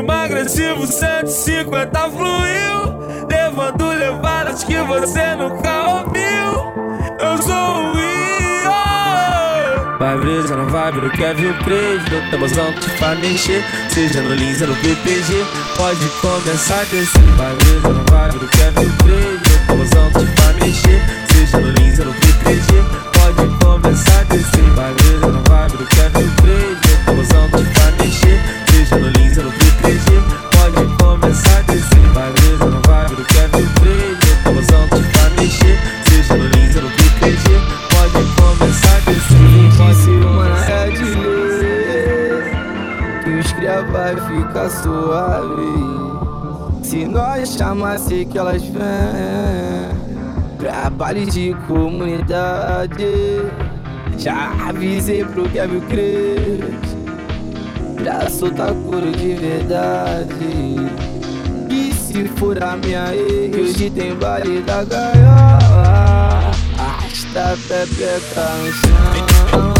ritmo agressivo 150 fluiu. Levando levadas que você nunca ouviu. Eu sou o Rio Vai brisa na vibe do Kevin Craig. Do tabuzão te faz mexer. Seja no Lins ou no PPG Pode começar a descer. Vai brisa na vibe do Kevin Craig. Do tabuzão te faz mexer. Seja no Lins ou no PPG Pode começar a descer. Vai brisa na vibe do Kevin Craig. Do tabuzão te faz mexer Se nós chamasse que elas vêm Pra baile de comunidade. Já avisei pro Kevin Cres Pra soltar couro de verdade. E se for a minha ex Hoje tem baile da gaiola. Arrasta a pepeca no chão.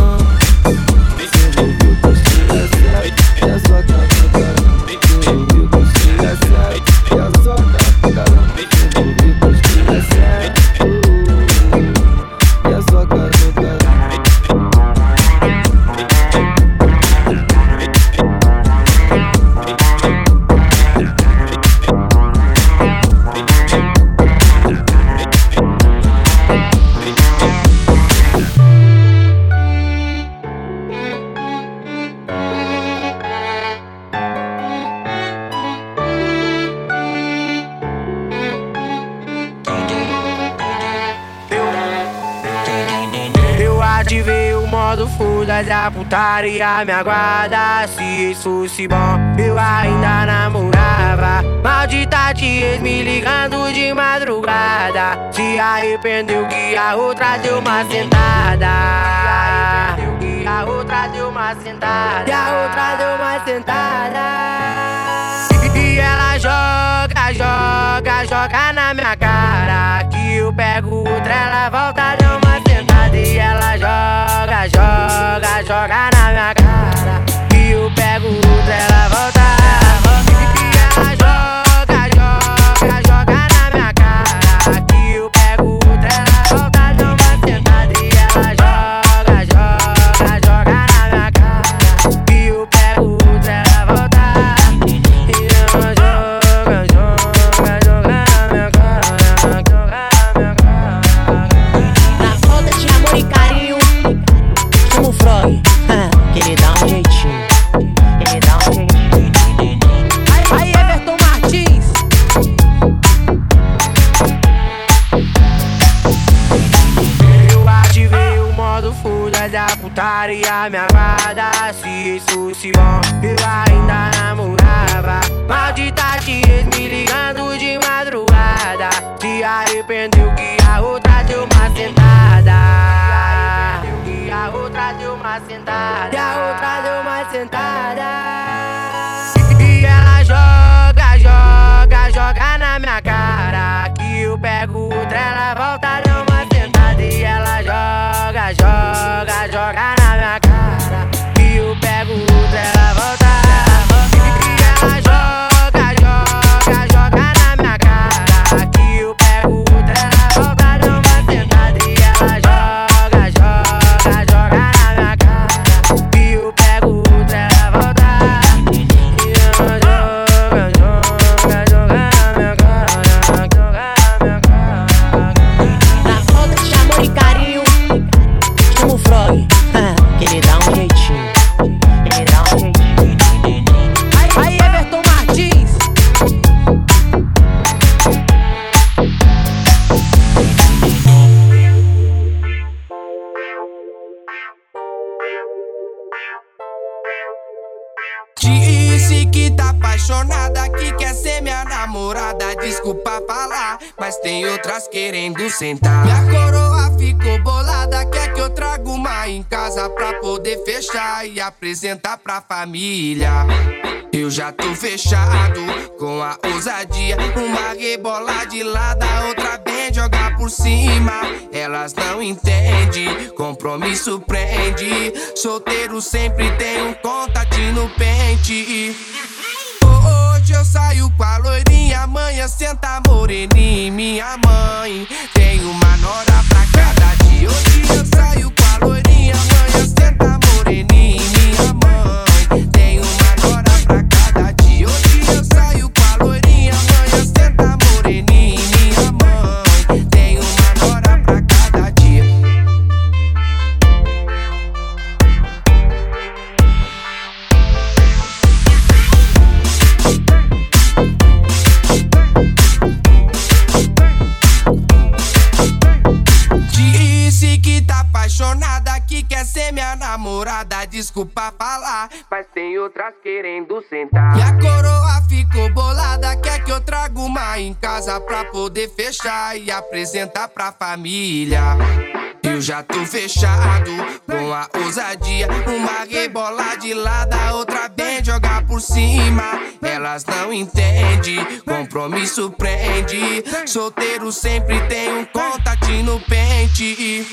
Você ouviu que chega certo E ativei o modo fuda da putaria me aguarda Se isso fosse bom, eu ainda namorava Maldita tia me ligando de madrugada. Se arrependeu que a outra deu uma sentada Se arrependeu que a outra deu uma sentada. E a outra deu uma sentada. E ela joga, joga, joga na minha cara. Que eu pego outra, ela volta, deu uma E ela joga, joga, joga na minha cara. Que eu pego outra, ela volta E sentar. Minha coroa ficou bolada, quer que eu traga uma em casa pra poder fechar e apresentar pra família. Eu já tô fechado com a ousadia. Uma rebola de lado, a outra bem jogar por cima. Elas não entendem, compromisso prende. Solteiro sempre tem um contatinho no pente. Hoje eu saio com a loirinha, amanhã senta moreninha, minha mãe. Tem uma nora pra cada dia. Hoje eu saio com a loirinha, amanhã senta apaixonada, que quer ser minha namorada. Desculpa falar, mas tem outras querendo sentar. E a coroa ficou bolada, quer que eu traga uma em casa pra poder fechar e apresentar pra família. Eu já tô fechado com a ousadia. Uma rebola de lado, a outra bem jogar por cima. Elas não entendem, compromisso prende. Solteiro sempre tem um contatinho no pente.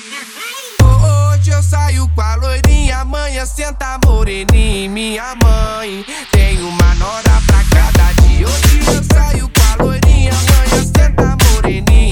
Hoje eu saio com a loirinha, amanhã senta moreninha, minha mãe. Tem uma nora pra cada dia. Hoje eu saio com a loirinha, amanhã senta moreninha,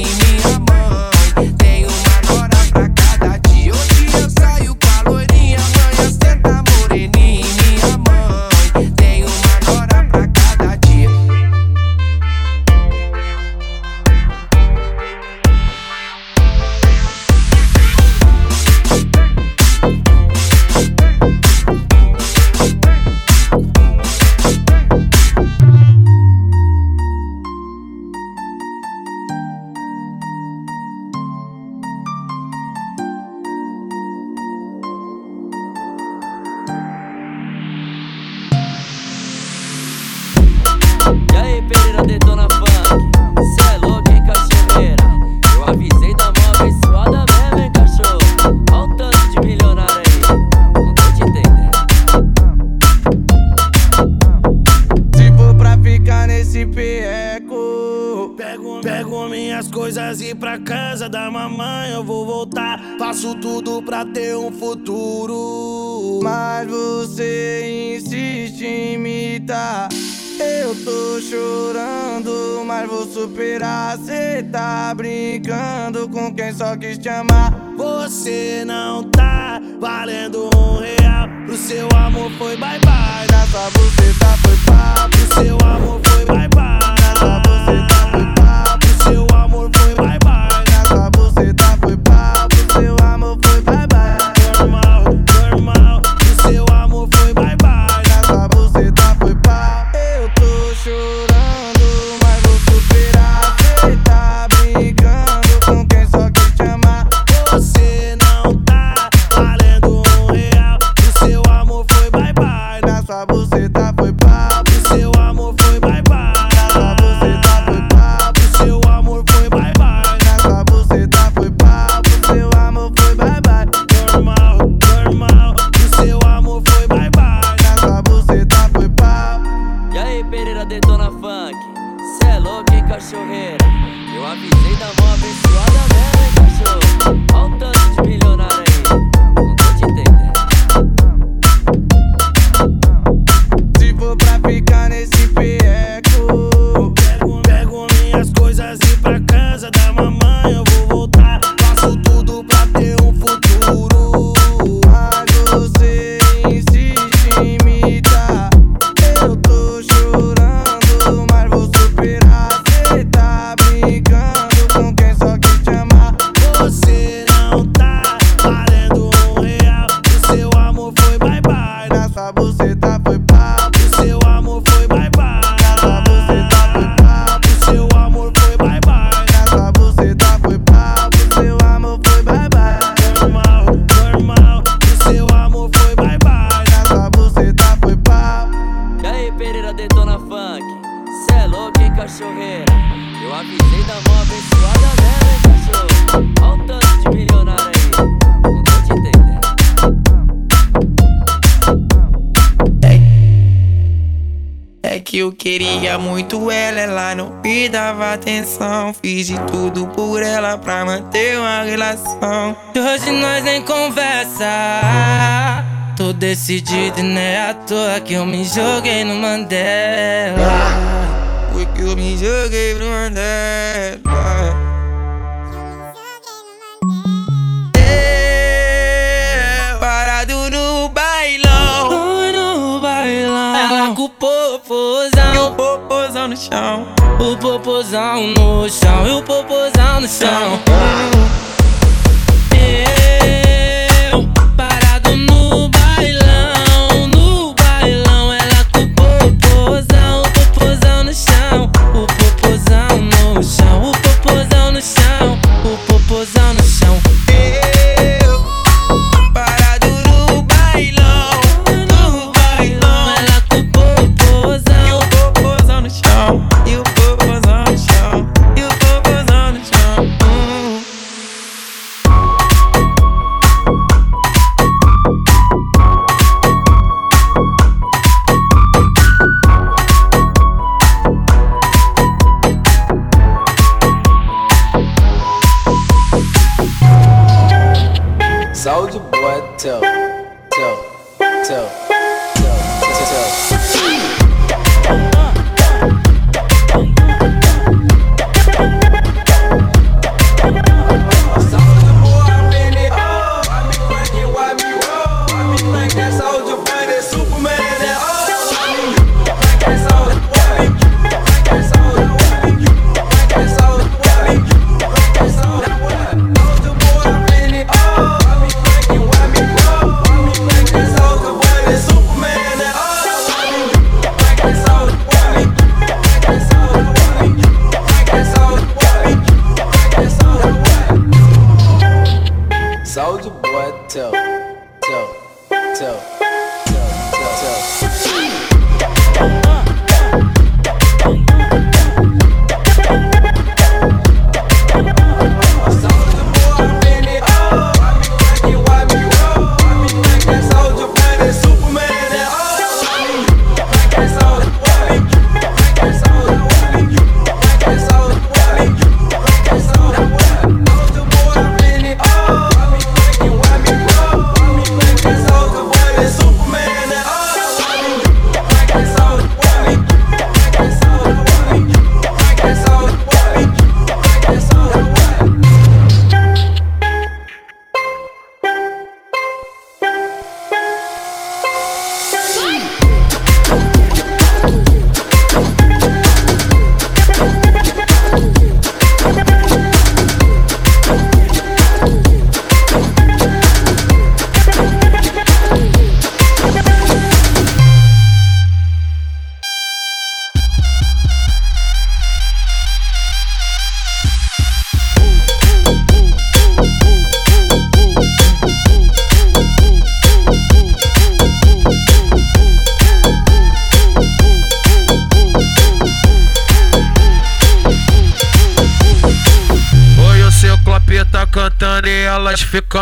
superar. Cê tá brincando com quem só quis te amar. Você não tá valendo um real. Pro seu amor foi bye bye. Na sua buceta foi papo. Pro seu amor foi bye bye. Eu avisei da mão abençoada Eu avisei da mão abençoada mesmo, hein, cachorro? Olha o tanto de milionário aí. Não tô te entendendo. É que eu queria muito ela, ela não me dava atenção. Fiz de tudo por ela pra manter uma relação. Hoje nós nem conversa. Tô decidido e não é à toa que eu me joguei no Mandela. Eu me joguei no Mandela. Parado no bailão. No bailão. Ela com o popozão. E o popozão no chão. O popozão no chão. E o popozão no chão. Eu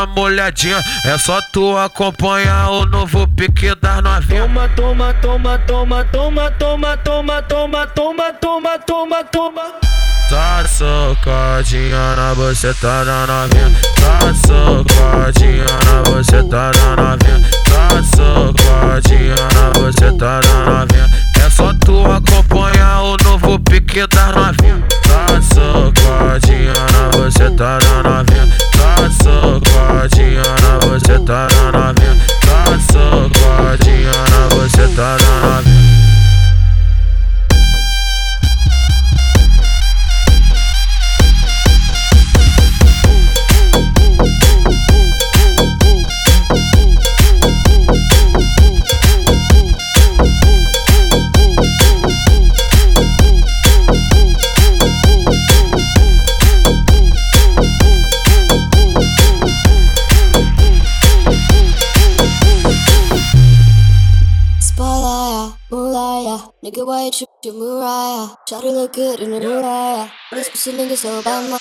molhadinhas. É só tu acompanhar o novo pique das novinhas. Toma, toma, toma, toma, toma, toma, toma, toma, toma, toma, toma, toma. Tá socadinha na buceta da novinha. Tá socadinha na buceta da novinha. Tá socadinha na buceta da novinha. É só tu acompanhar o novo pique das novinha. Tá socadinha na buceta da novinha. Tá socadinha na buceta da novinha. Tá socadinha na buceta da novinha. Nigga, why you trip to Mariah? Try to look good in a Mariah. This pussy nigga so bad, my.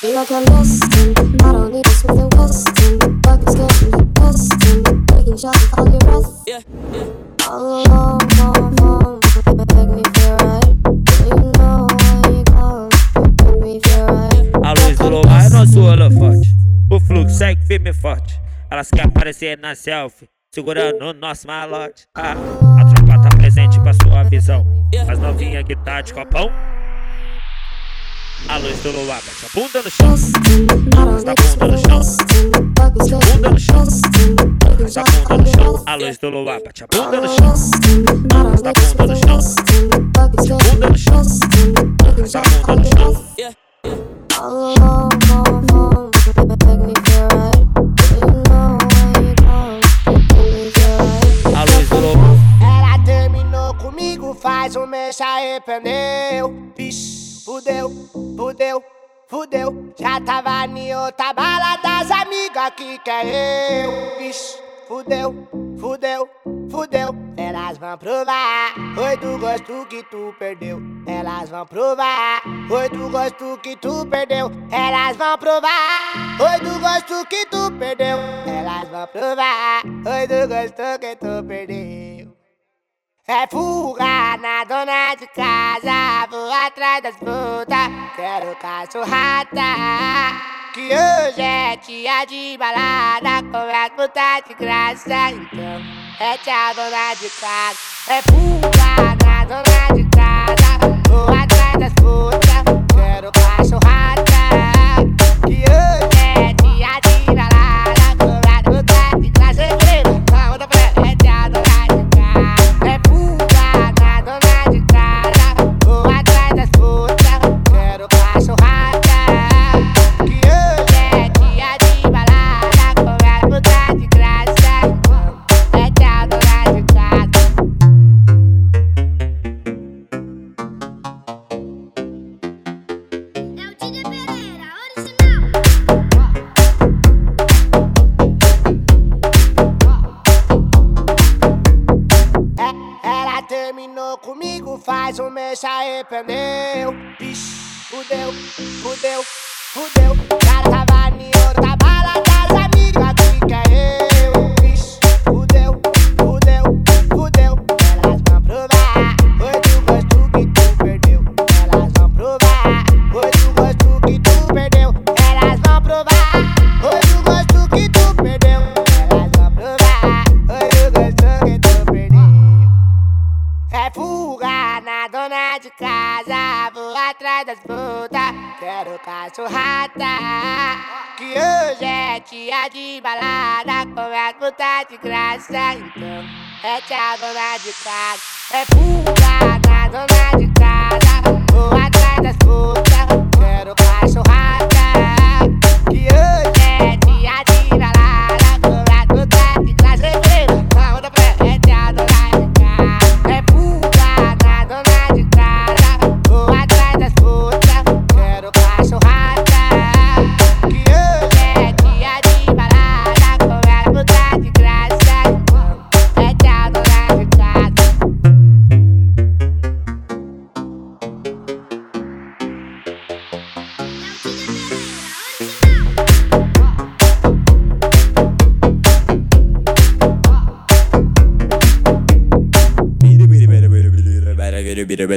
Feel like I'm destined. I don't need a Smith and Weston. Fucking scared from the Weston. Taking shots with all your breath. Yeah, yeah. All alone, phone, phone. Make me feel right. You know when you come? Make me feel right. A luz do lugar é nosso holofote. O fluxo segue firme e forte. Elas querem aparecer na selfie. segurando o nosso malote. Ah, a tropa tá presente pra sua visão. As novinhas que tá de copão. A luz do luar bate a bunda no chão. Arrasta a bunda no chão. Bunda no chão. Arrasta a bunda no chão. A luz do luar bate a bunda no chão. Arrasta a bunda no chão. Bunda no chão. Arrasta a bunda no chão. Faz um mês se arrependeu. Vixe, fudeu, fudeu, fudeu. Já tava em outra bala das amigas que quer eu. Vixe, fudeu, fudeu, fudeu. Elas vão provar, foi do gosto que tu perdeu. Elas vão provar, foi do gosto que tu perdeu. Elas vão provar, foi do gosto que tu perdeu. Elas vão provar, foi do gosto que tu perdeu. É fuga na dona de casa, vou atrás das putas, quero cachorrada. Que hoje é dia de balada, com as putas de graça, então é tia dona de casa. É fuga na dona de casa, vou atrás das putas, quero cachorrada. Balada, com as putas de graça, então é tia dona de casa. É fuga na dona de casa, vou atrás das putas, É.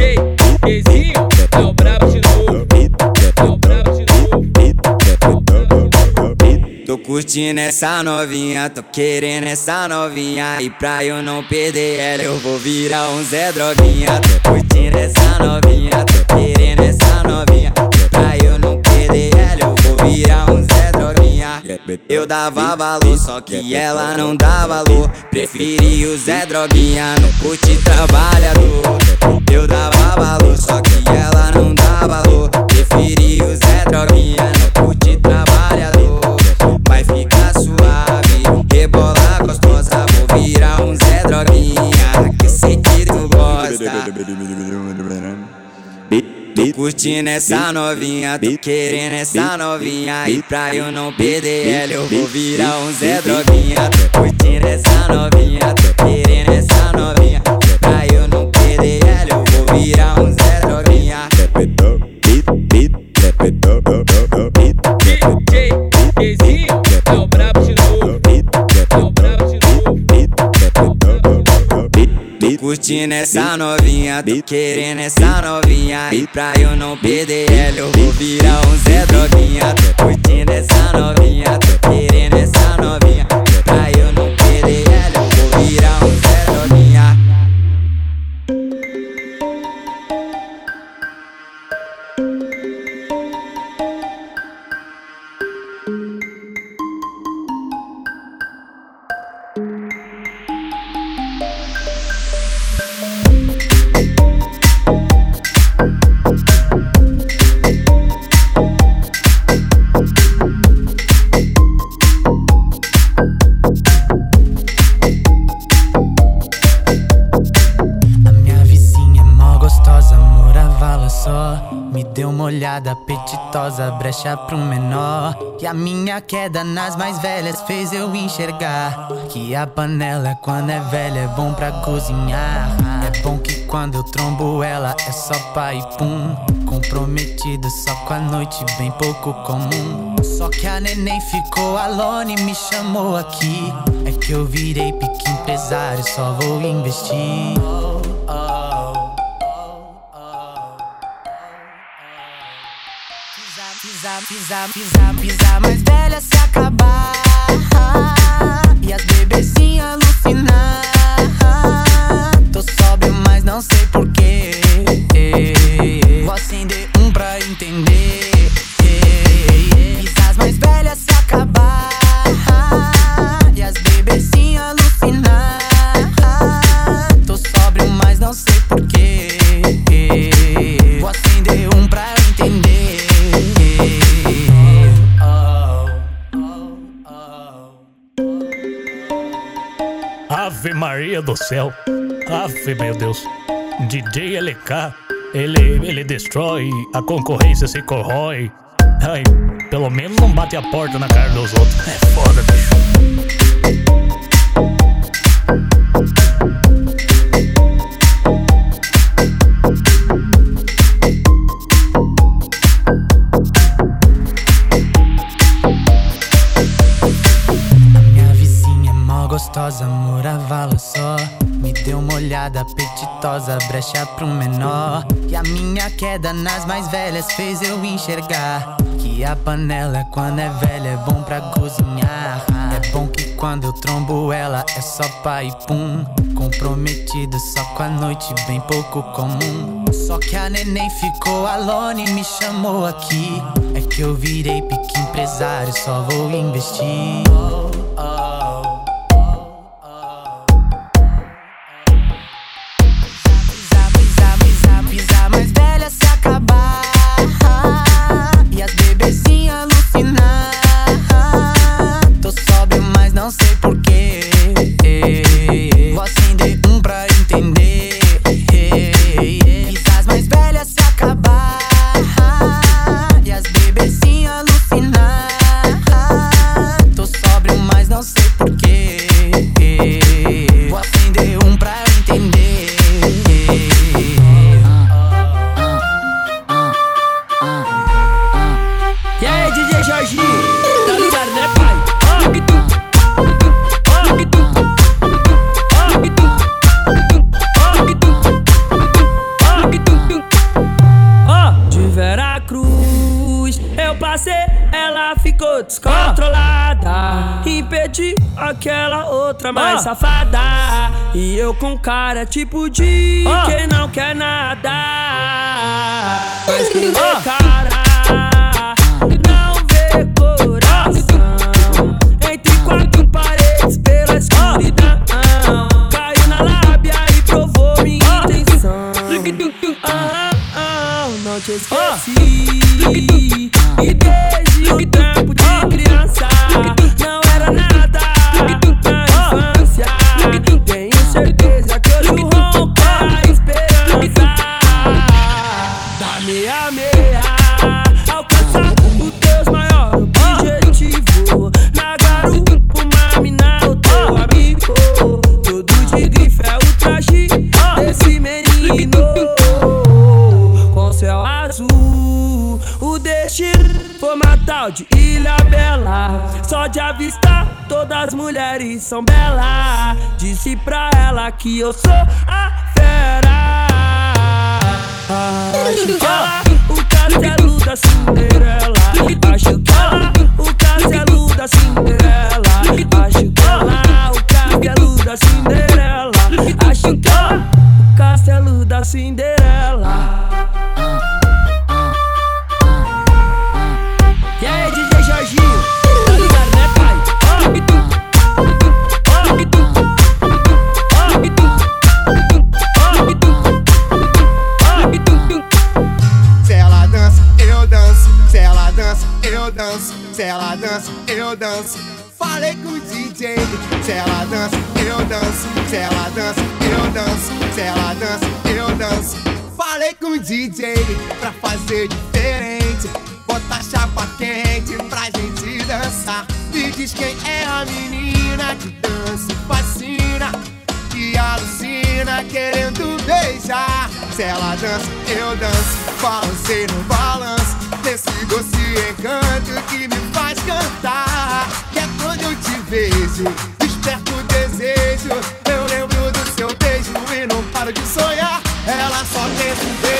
É. Tô curtindo essa novinha, tô querendo essa novinha E pra eu não perder ela eu vou virar um Zé Droguinha Tô curtindo essa novinha, tô querendo essa novinha Eu dava valor, só que ela não dá valor. Preferi o Zé Droguinha, não curte trabalhador. Eu dava valor, só que ela não dá valor. Preferi o Zé Droguinha, não curte trabalhador. Vai ficar suave, rebolar gostosa Vou virar curtindo essa novinha, tô querendo essa novinha. E pra eu não perder ela eu vou virar um Zé Droguinha. Tô curtindo essa novinha, tô querendo essa novinha curtindo essa novinha, tô querendo essa novinha. E pra eu não perder ela, eu vou virar um Zé Droguinha. Tô curtindo essa novinha, tô querendo essa novinha. Apetitosa, brecha pro menor. E a minha queda nas mais velhas fez eu enxergar que a panela quando é velha é bom pra cozinhar. É bom que quando eu trombo ela é só pai pum. Comprometido só com a noite, bem pouco comum. Só que a neném ficou alone e me chamou aqui. É que eu virei pique empresário, só vou investir. Pisar, pisar, pisar, mais velha se acabar. LK, ele, ele destrói, a concorrência se corrói. Ai, pelo menos não bate a porta na cara dos outros. É foda, bicho. Vizinha é gostosa, morava lá só. Deu uma olhada apetitosa, brecha pro menor. E a minha queda nas mais velhas fez eu enxergar que a panela quando é velha, é bom pra cozinhar. É bom que quando eu trombo ela é só pai pum. Comprometido só com a noite, bem pouco comum. Só que a neném ficou alone e me chamou aqui. É que eu virei pique empresário, só vou investir. E eu com cara tipo de quem não quer nada. Mas que cara não vê coração. Entre quatro paredes pela escuridão. Caiu na lábia e provou minha intenção. Ah, ah, Não te esqueci. E desde o tempo mulheres são belas. Disse pra ela que eu sou a fera. Acho que ela, o castelo da Cinderela. Acho que ela, o castelo da Cinderela. eu danço, balancei no balanço. Nesse doce encanto que me faz cantar. Que é quando eu te vejo, desperto o desejo. Eu lembro do seu beijo e não paro de sonhar. Ela só tem um beijo.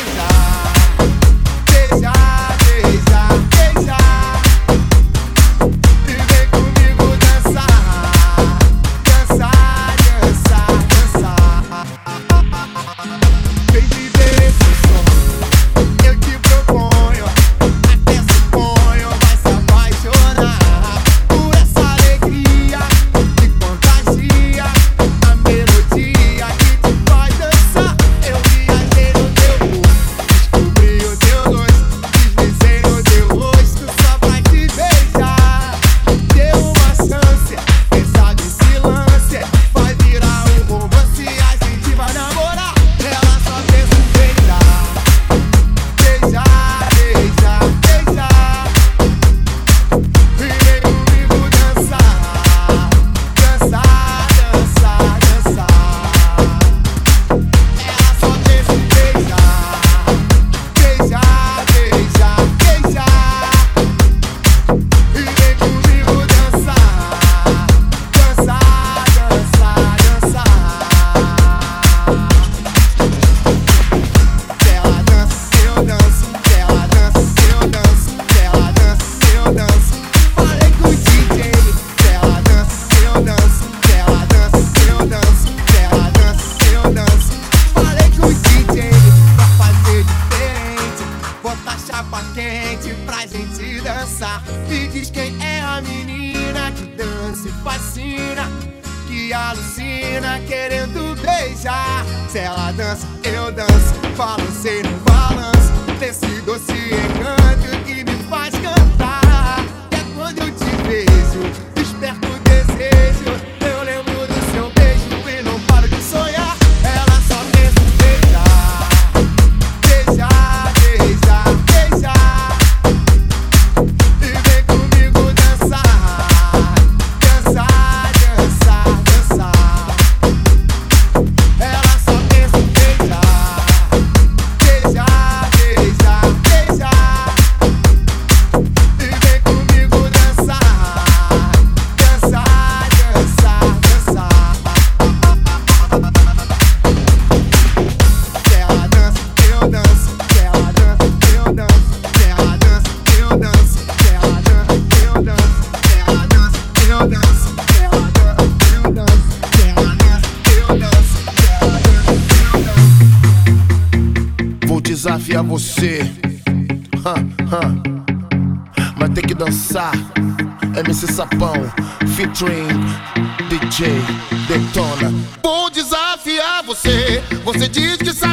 Dream, DJ Detona. Vou desafiar você, você diz que sabe.